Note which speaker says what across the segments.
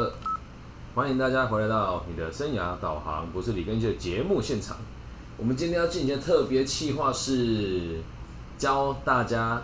Speaker 1: 二，欢迎大家回来到你的生涯导航，不是李根基的节目现场。我们今天要进行的特别企划是教大家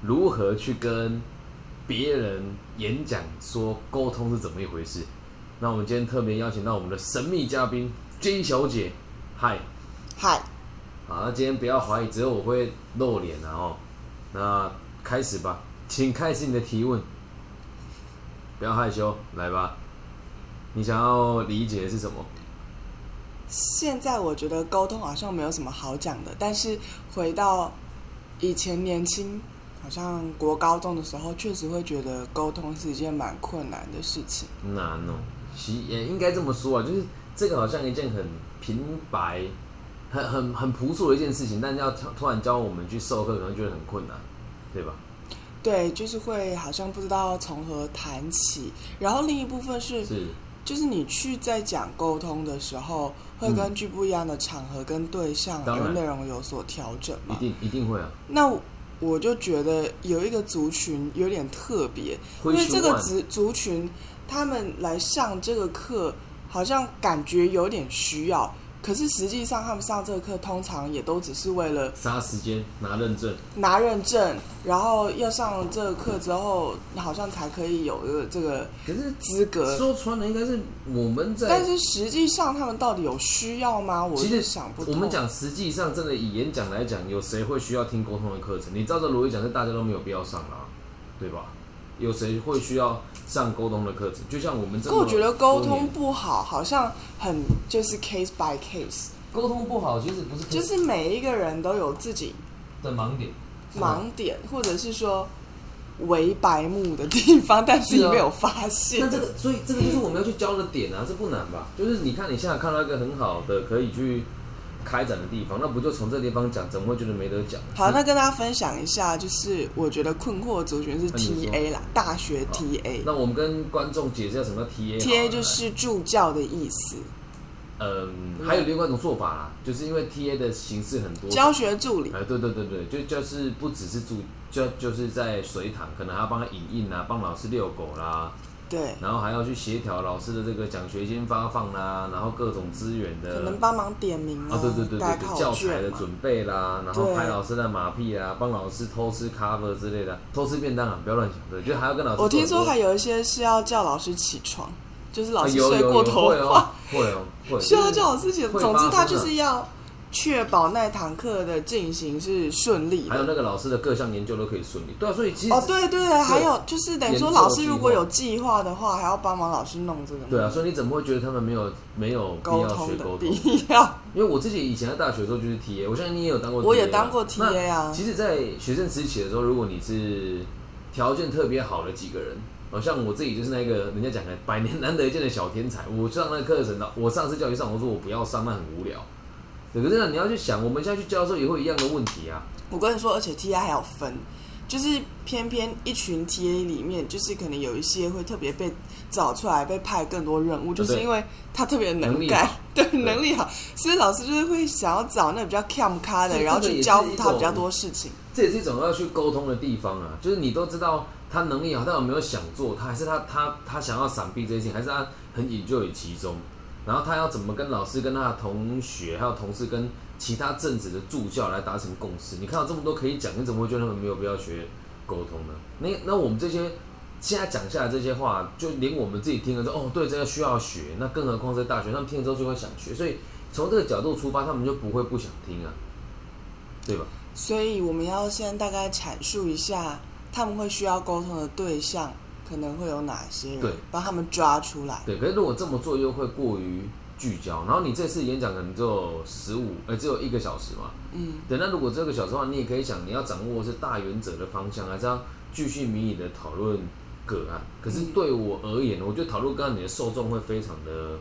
Speaker 1: 如何去跟别人演讲，说沟通是怎么一回事。那我们今天特别邀请到我们的神秘嘉宾 J 小姐，嗨，
Speaker 2: 嗨，
Speaker 1: 好，那今天不要怀疑，只有我会露脸了哦。那开始吧，请开始你的提问，不要害羞，来吧。你想要理解的是什么？
Speaker 2: 现在我觉得沟通好像没有什么好讲的，但是回到以前年轻，好像国高中的时候，确实会觉得沟通是一件蛮困难的事情。
Speaker 1: 难哦，其也应该这么说啊，就是这个好像一件很平白、很很很朴素的一件事情，但是要突突然教我们去授课，可能觉得很困难，对吧？
Speaker 2: 对，就是会好像不知道从何谈起。然后另一部分是，
Speaker 1: 是，
Speaker 2: 就是你去在讲沟通的时候，会
Speaker 1: 嗯
Speaker 2: 根据不一样的场合跟对象
Speaker 1: 当然
Speaker 2: 后内容有所调整嘛。
Speaker 1: 一定一定会啊。
Speaker 2: 那我就觉得有一个族群有点特别，因为这个族族群他们来上这个课，好像感觉有点需要，可是实际上他们上这个课通常也都只是为了
Speaker 1: 杀时间拿认证，
Speaker 2: 拿认证，然后要上了这个课之后，好像才可以有一个这个
Speaker 1: 可是
Speaker 2: 资格。
Speaker 1: 说穿了，应该是我们在
Speaker 2: 但是实际上他们到底有需要吗？我
Speaker 1: 其实
Speaker 2: 想不通。
Speaker 1: 我们讲，实际上真的以演讲来讲，有谁会需要听沟通的课程？你照着逻辑讲，是大家都没有必要上啊，对吧？有谁会需要上沟通的课程？就像我们这么
Speaker 2: 可我觉得沟通不好，好像很就是 case by case。
Speaker 1: 沟通不好，其实不是
Speaker 2: 就是每一个人都有自己
Speaker 1: 的盲点，
Speaker 2: 盲点，或者是说为白目的地方，但
Speaker 1: 是你
Speaker 2: 没有发现
Speaker 1: 那。这个，所以这个就是我们要去教的点啊，这不难吧？就是你看，你现在看到一个很好的可以去开展的地方，那不就从这地方讲，怎么会觉得没得讲？
Speaker 2: 好，那跟大家分享一下，就是我觉得困惑的族群是
Speaker 1: 那你说
Speaker 2: TA 啦，大学 TA。
Speaker 1: 那我们跟观众解释一下什么叫 TA。
Speaker 2: TA 就是助教的意思，
Speaker 1: 嗯，还有另外一种做法啦，就是因为 TA 的形式很多，
Speaker 2: 教学助理。
Speaker 1: 哎，对对对对，就就是不只是助，就就是在水塘，可能还要帮他影印啊，帮老师遛狗啦，
Speaker 2: 对，
Speaker 1: 然后还要去协调老师的这个奖学金发放啦，然后各种资源的，
Speaker 2: 可能帮忙点名
Speaker 1: 啊，对对对对教材。的准备啦，然后拍老师的马屁啊，帮老师偷吃 cover 之类的，偷吃便当啊，不要乱想，对，就还要跟老师
Speaker 2: 我。听说还有一些是要叫老师起床，就是老
Speaker 1: 啊
Speaker 2: 师睡过头的话
Speaker 1: 会哦，会哦会，
Speaker 2: 需要叫老师起床。总之，他就是要确保那堂课的进行是顺利的。
Speaker 1: 还有那个老师的各项研究都可以顺利，对啊，所以其实
Speaker 2: 哦，对对，还有就是等于说，老师如果有计划的话，还要帮忙老师弄这个。
Speaker 1: 对啊，所以你怎么会觉得他们没有没有必
Speaker 2: 沟
Speaker 1: 要学
Speaker 2: 通的
Speaker 1: 沟通？
Speaker 2: 必要。
Speaker 1: 因为我自己以前在大学的时候就是 TA，我相信你也有当过 TA 啊。
Speaker 2: 我也当过 TA 啊
Speaker 1: 其实，在学生时期的时候，如果你是条件特别好的几个人，好像我自己就是那个人家讲的百年难得一见的小天才。我上那个课程的，我上次教育上，我说我不要上，那很无聊。对，可是呢，你要去想，我们现在去教授也会一样的问题啊。
Speaker 2: 我跟你说，而且 TA 还有分，就是偏偏一群 TA 里面，就是可能有一些会特别被找出来，被派更多任务，就是因为他特别能干对能力好，所以老师就是会想要找那比较 cam 咖的，然后去
Speaker 1: 这个也是一
Speaker 2: 交付他比较多事情。
Speaker 1: 这也是一种要去沟通的地方啊，就是你都知道他能力好，但有没有想做，他还是他他他想要闪避这些事情，还是他很引咎于其中，然后他要怎么跟老师、跟他的同学还有同事、跟其他正职的助教来达成共识？你看到这么多可以讲，你怎么会觉得他们没有必要学沟通呢？那那我们这些现在讲下来这些话，就连我们自己听了之后，哦，对，这个需要学，那更何况在大学，他们听了之后就会想学，所以从这个角度出发，他们就不会不想听啊，对吧？
Speaker 2: 所以我们要先大概阐述一下，他们会需要沟通的对象可能会有哪些
Speaker 1: 对
Speaker 2: 人，帮他们抓出来。
Speaker 1: 对，可是如果这么做又会过于聚焦，然后你这次演讲可能只有十五，呃，只有一个小时嘛。
Speaker 2: 嗯，
Speaker 1: 对，那如果这个小时的话，你也可以想，你要掌握的是大原则的方向，还是要继续迷你的讨论个案？可是对我而言，我觉得讨论个案你的受众会非常的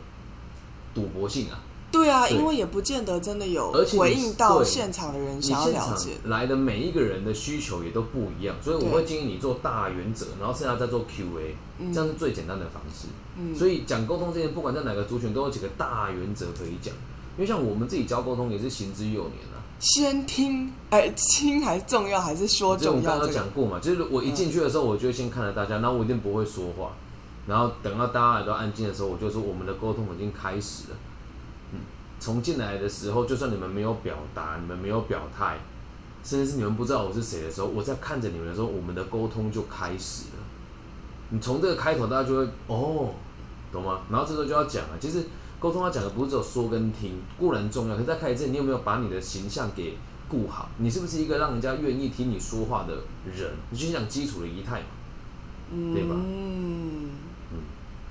Speaker 1: 赌博性啊。
Speaker 2: 对啊，
Speaker 1: 对
Speaker 2: 因为也不见得真的有回应到
Speaker 1: 对
Speaker 2: 现场的人
Speaker 1: 你
Speaker 2: 想要了解。
Speaker 1: 来的每一个人的需求也都不一样，所以我
Speaker 2: 对
Speaker 1: 会建议你做大原则，然后剩下再做 Q&A，、
Speaker 2: 嗯
Speaker 1: 这样是最简单的方式。
Speaker 2: 嗯，
Speaker 1: 所以讲沟通这件，不管在哪个族群，都有几个大原则可以讲。因为像我们自己教沟通也是行之有年啊，
Speaker 2: 先听，哎，听还是重要，还是说
Speaker 1: 这我刚刚讲过嘛，就是我一进去的时候，我就先看着大家，然后我一定不会说话，然后等到大家都安静的时候，我就说我们的沟通已经开始了。从进来的时候，就算你们没有表达，你们没有表态，甚至是你们不知道我是谁的时候，我在看着你们的时候，我们的沟通就开始了。你从这个开头，大家就会哦，懂吗？然后这时候就要讲了，其实沟通要讲的不是只有说跟听，固然重要，可是在开始之前，你有没有把你的形象给顾好？你是不是一个让人家愿意听你说话的人？你就讲基础的仪态嘛。对吧
Speaker 2: 嗯，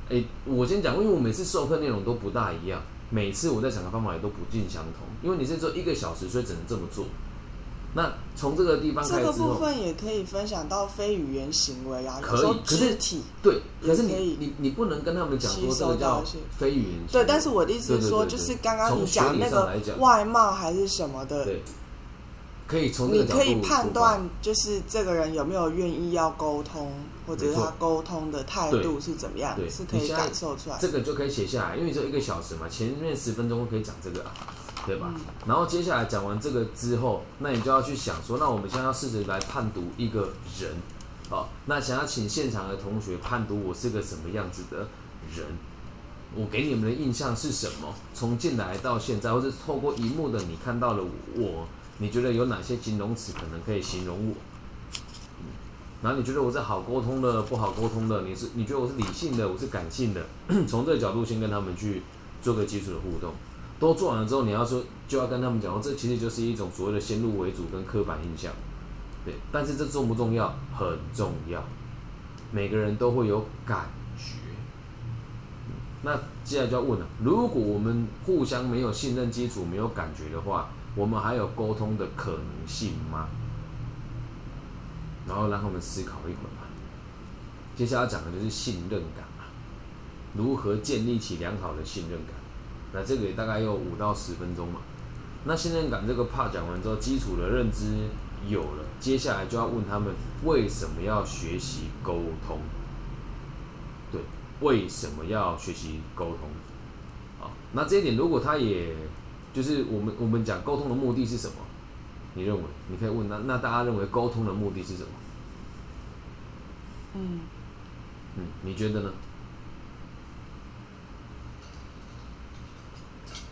Speaker 1: 诶，我先讲，因为我每次授课内容都不大一样，每次我在想的方法也都不尽相同，因为你是做一个小时，所以只能这么做。那从这个地方
Speaker 2: 这个部
Speaker 1: 开始之后，
Speaker 2: 分也可以分享到非语言行为啊，
Speaker 1: 可以
Speaker 2: 肢体。
Speaker 1: 对，可是你你你不能跟他们讲说这个叫非语言行为。
Speaker 2: 对，但是我的意思是说，就是刚刚你讲那个外貌还是什么的，
Speaker 1: 对，可以从这个角度
Speaker 2: 你可以判断，就是这个人有没有愿意要沟通，或者是他沟通的态度是怎么样
Speaker 1: 对，
Speaker 2: 是可以感受出来的。
Speaker 1: 这个就可以写下来，因为只有一个小时嘛，前面十分钟可以讲这个啊，对吧？
Speaker 2: 嗯
Speaker 1: 然后接下来讲完这个之后，那你就要去想说，那我们现在要试着来判读一个人，好，那想要请现场的同学判读我是个什么样子的人，我给你们的印象是什么？从进来到现在，或者是透过荧幕的你看到了我，你觉得有哪些形容词可能可以形容我？然后你觉得我是好沟通的，不好沟通的？你是你觉得我是理性的，我是感性的？从这个角度先跟他们去做个基础的互动。都做完了之后，你要说就要跟他们讲，这其实就是一种所谓的先入为主跟刻板印象，对。但是这重不重要？很重要。每个人都会有感觉。那接下来就要问了：如果我们互相没有信任基础、没有感觉的话，我们还有沟通的可能性吗？然后让他们思考一会儿吧。接下来讲的就是信任感嘛，如何建立起良好的信任感。那这个也大概有五到十分钟嘛。那信任感这个 part 讲完之后，基础的认知有了，接下来就要问他们为什么要学习沟通？对，为什么要学习沟通？啊，那这一点如果他也就是我们我们讲沟通的目的是什么？你认为？你可以问那那大家认为沟通的目的是什么？
Speaker 2: 嗯，
Speaker 1: 嗯，你觉得呢？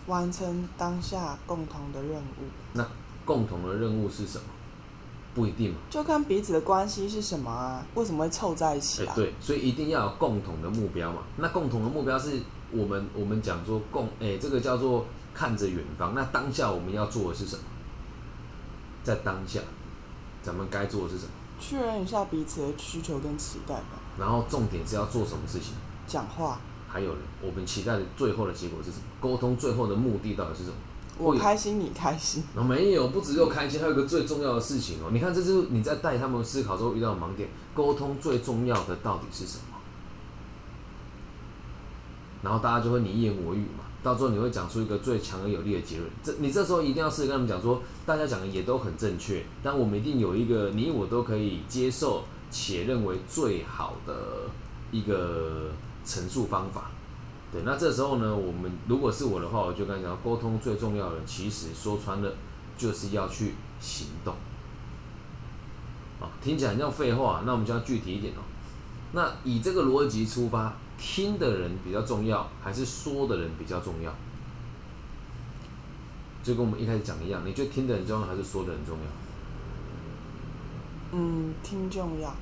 Speaker 2: 完成当下共同的任务，
Speaker 1: 那共同的任务是什么？不一定嘛。
Speaker 2: 就看彼此的关系是什么啊？为什么会凑在一起
Speaker 1: 哎、
Speaker 2: 啊？
Speaker 1: 对，所以一定要有共同的目标嘛。那共同的目标是我们我们讲说共哎、这个叫做看着远方。那当下我们要做的是什么？在当下，咱们该做的是什么？
Speaker 2: 确认一下彼此的需求跟期待吧。
Speaker 1: 然后重点是要做什么事情？
Speaker 2: 讲话，
Speaker 1: 还有呢，我们期待的最后的结果是什么？沟通最后的目的到底是什么？
Speaker 2: 我开心，你开心。
Speaker 1: 没有，不只有开心，还有一个最重要的事情哦。你看，这就是你在带他们思考之后遇到的盲点。沟通最重要的到底是什么？然后大家就会你一言我一语嘛，到最后你会讲出一个最强而有力的结论。这你这时候一定要试着跟他们讲说，大家讲的也都很正确，但我们一定有一个你我都可以接受且认为最好的一个陈述方法。对，那这时候呢，我们如果是我的话，我就跟你讲，沟通最重要的，其实说穿了，就是要去行动。啊，听起来很像废话，那我们就要具体一点哦。那以这个逻辑出发，听的人比较重要，还是说的人比较重要？就跟我们一开始讲的一样，你觉得听的人重要，还是说的人重要？
Speaker 2: 嗯，听重要。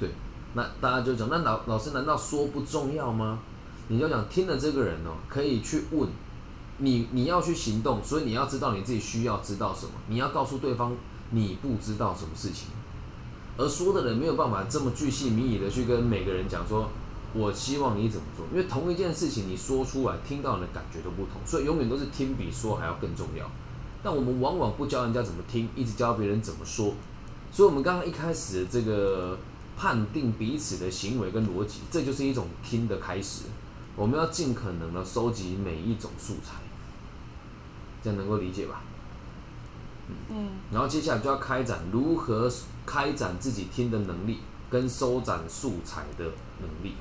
Speaker 1: 对，那大家就讲，那老老师难道说不重要吗？你要讲听的这个人哦，可以去问你，你要去行动，所以你要知道你自己需要知道什么，你要告诉对方你不知道什么事情。而说的人没有办法这么巨细靡遗的去跟每个人讲说，我希望你怎么做，因为同一件事情你说出来，听到人的感觉都不同，所以永远都是听比说还要更重要。但我们往往不教人家怎么听，一直教别人怎么说。所以，我们刚刚一开始的这个判定彼此的行为跟逻辑，这就是一种听的开始。我们要尽可能的收集每一种素材，这样能够理解吧？
Speaker 2: 嗯，
Speaker 1: 然后接下来就要开展如何开展自己听的能力，跟收展素材的能力。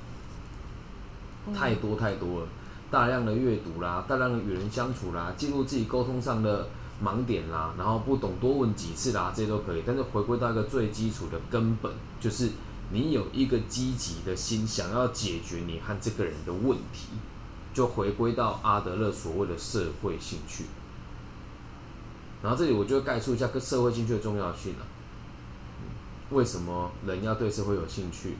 Speaker 1: 太多太多了，大量的阅读啦，大量的与人相处啦，记录自己沟通上的盲点啦，然后不懂多问几次啦，这些都可以。但是回归到一个最基础的根本，就是你有一个积极的心，想要解决你和这个人的问题，就回归到阿德勒所谓的社会兴趣。然后这里我就概述一下跟社会兴趣的重要性了。为什么人要对社会有兴趣？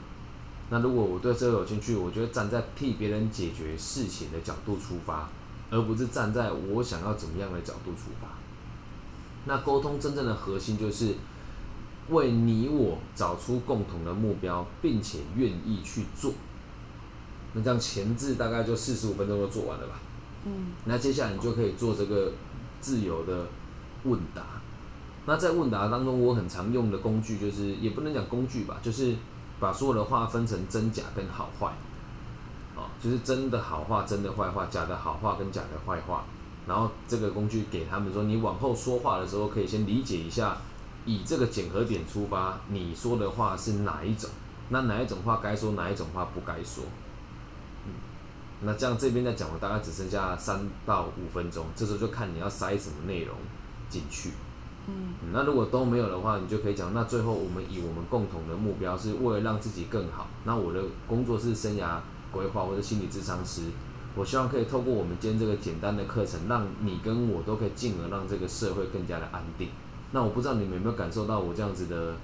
Speaker 1: 那如果我对这个有兴趣，我觉得站在替别人解决事情的角度出发，而不是站在我想要怎么样的角度出发。那沟通真正的核心就是为你我找出共同的目标，并且愿意去做。那这样前置大概就四十五分钟就做完了吧？
Speaker 2: 嗯，
Speaker 1: 那接下来你就可以做这个自由的问答。那在问答当中，我很常用的工具就是，也不能讲工具吧，就是把所有的话分成真假跟好坏。哦，就是真的好话、真的坏话，假的好话跟假的坏话。然后这个工具给他们说，你往后说话的时候，可以先理解一下，以这个检核点出发，你说的话是哪一种？那哪一种话该说，哪一种话不该说？嗯，那这样这边在讲的大概只剩下三到五分钟，这时候就看你要塞什么内容进去。
Speaker 2: 嗯，
Speaker 1: 那如果都没有的话，你就可以讲，那最后我们以我们共同的目标是为了让自己更好。那我的工作是生涯规划或者心理智商师。我希望可以透过我们今天这个简单的课程，让你跟我都可以进而让这个社会更加的安定。那我不知道你们有没有感受到我这样子的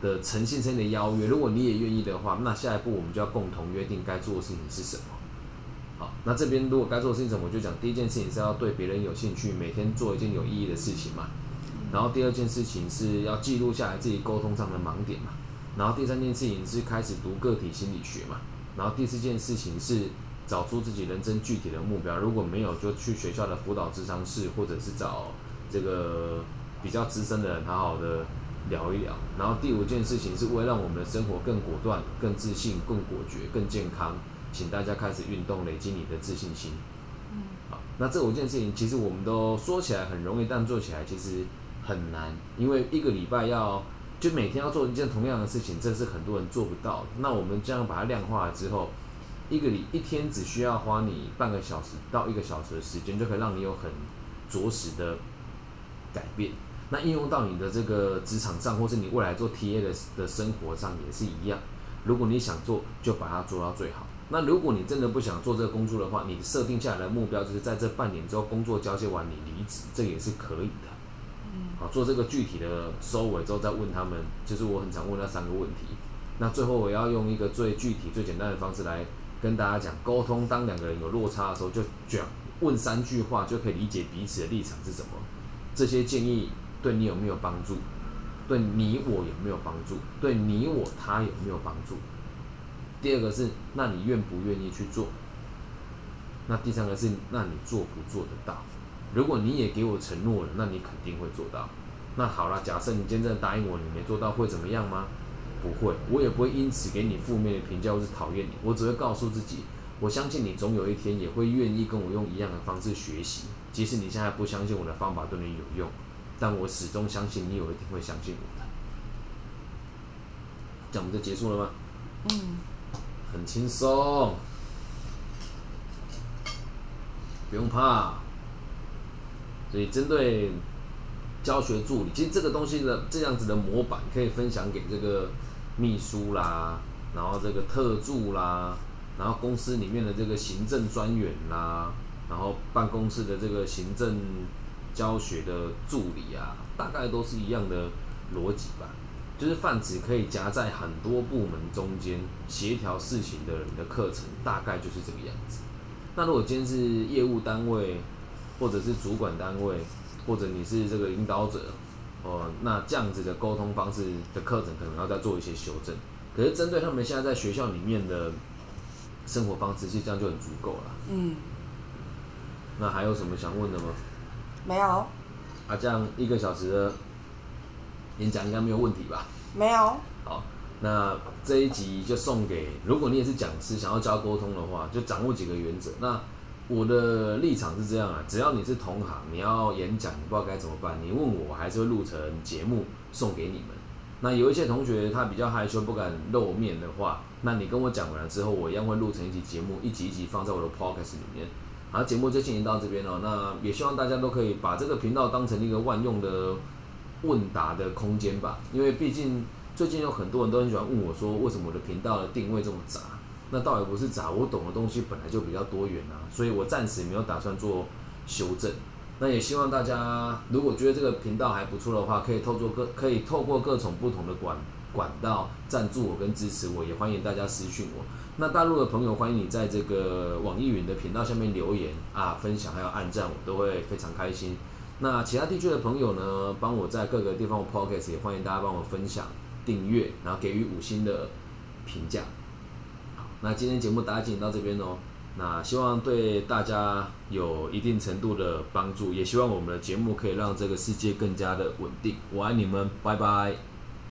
Speaker 1: 的诚信性的邀约？如果你也愿意的话，那下一步我们就要共同约定该做的事情是什么。好，那这边如果该做的事情，我就讲第一件事情是要对别人有兴趣，每天做一件有意义的事情嘛。然后第二件事情是要记录下来自己沟通上的盲点嘛。然后第三件事情是开始读个体心理学嘛。然后第四件事情是。找出自己人生具体的目标，如果没有，就去学校的辅导智商室，或者是找这个比较资深的人，好好的聊一聊。然后第五件事情是为了让我们的生活更果断、更自信、更果决、更健康，请大家开始运动，累积你的自信心。
Speaker 2: 嗯，
Speaker 1: 好，那这五件事情其实我们都说起来很容易，但做起来其实很难，因为一个礼拜要就每天要做一件同样的事情，这是很多人做不到。那我们这样把它量化了之后。一个礼一天只需要花你半个小时到一个小时的时间，就可以让你有很着实的改变。那应用到你的这个职场上，或是你未来做 TA 的的生活上也是一样。如果你想做，就把它做到最好。那如果你真的不想做这个工作的话，你设定下来的目标就是在这半年之后工作交接完，你离职，这也是可以的。好，做这个具体的收尾之后再问他们，就是我很常问那三个问题。那最后我要用一个最具体、最简单的方式来。跟大家讲，沟通当两个人有落差的时候，就讲问三句话就可以理解彼此的立场是什么。这些建议对你有没有帮助？对你我有没有帮助？对你我他有没有帮助？第二个是，那你愿不愿意去做？那第三个是，那你做不做得到？如果你也给我承诺了，那你肯定会做到。那好了，假设你今天真的答应我，你没做到，会怎么样吗？不会，我也不会因此给你负面的评价或是讨厌你。我只会告诉自己，我相信你总有一天也会愿意跟我用一样的方式学习。即使你现在不相信我的方法对你有用，但我始终相信你有一天会相信我的。这样我们就结束了吗？
Speaker 2: 嗯，
Speaker 1: 很轻松，不用怕。所以针对教学助理，其实这个东西的这样子的模板可以分享给这个。秘书啦，然后这个特助啦，然后公司里面的这个行政专员啦，然后办公室的这个行政教学的助理啊，大概都是一样的逻辑吧。就是泛指可以夹在很多部门中间协调事情的人的课程，大概就是这个样子。那如果今天是业务单位，或者是主管单位，或者你是这个领导者。哦，那这样子的沟通方式的课程可能要再做一些修正。可是针对他们现在在学校里面的生活方式，其实这样就很足够了。
Speaker 2: 嗯。
Speaker 1: 那还有什么想问的吗？
Speaker 2: 没有。
Speaker 1: 啊，这样一个小时的演讲应该没有问题吧？
Speaker 2: 没有。
Speaker 1: 好，那这一集就送给，如果你也是讲师，想要教沟通的话，就掌握几个原则。那我的立场是这样啊，只要你是同行，你要演讲，你不知道该怎么办，你问我，还是会录成节目送给你们。那有一些同学他比较害羞，不敢露面的话，那你跟我讲完了之后，我一样会录成一集节目，一集一集放在我的 podcast 里面。好，节目就进行到这边了。那也希望大家都可以把这个频道当成一个万用的问答的空间吧，因为毕竟。最近有很多人都很喜欢问我说，为什么我的频道的定位这么杂？那倒也不是杂，我懂的东西本来就比较多元啊，所以我暂时没有打算做修正。那也希望大家如果觉得这个频道还不错的话，可以透过各可以透过各种不同的管管道赞助我跟支持我，也欢迎大家私讯我。那大陆的朋友，欢迎你在这个网易云的频道下面留言啊，分享还有按赞，我都会非常开心。那其他地区的朋友呢，帮我在各个地方 podcast 也欢迎大家帮我分享、订阅，然后给予五星的评价。那今天节目打紧到这边哦。那希望对大家有一定程度的帮助，也希望我们的节目可以让这个世界更加的稳定。我爱你们，拜拜。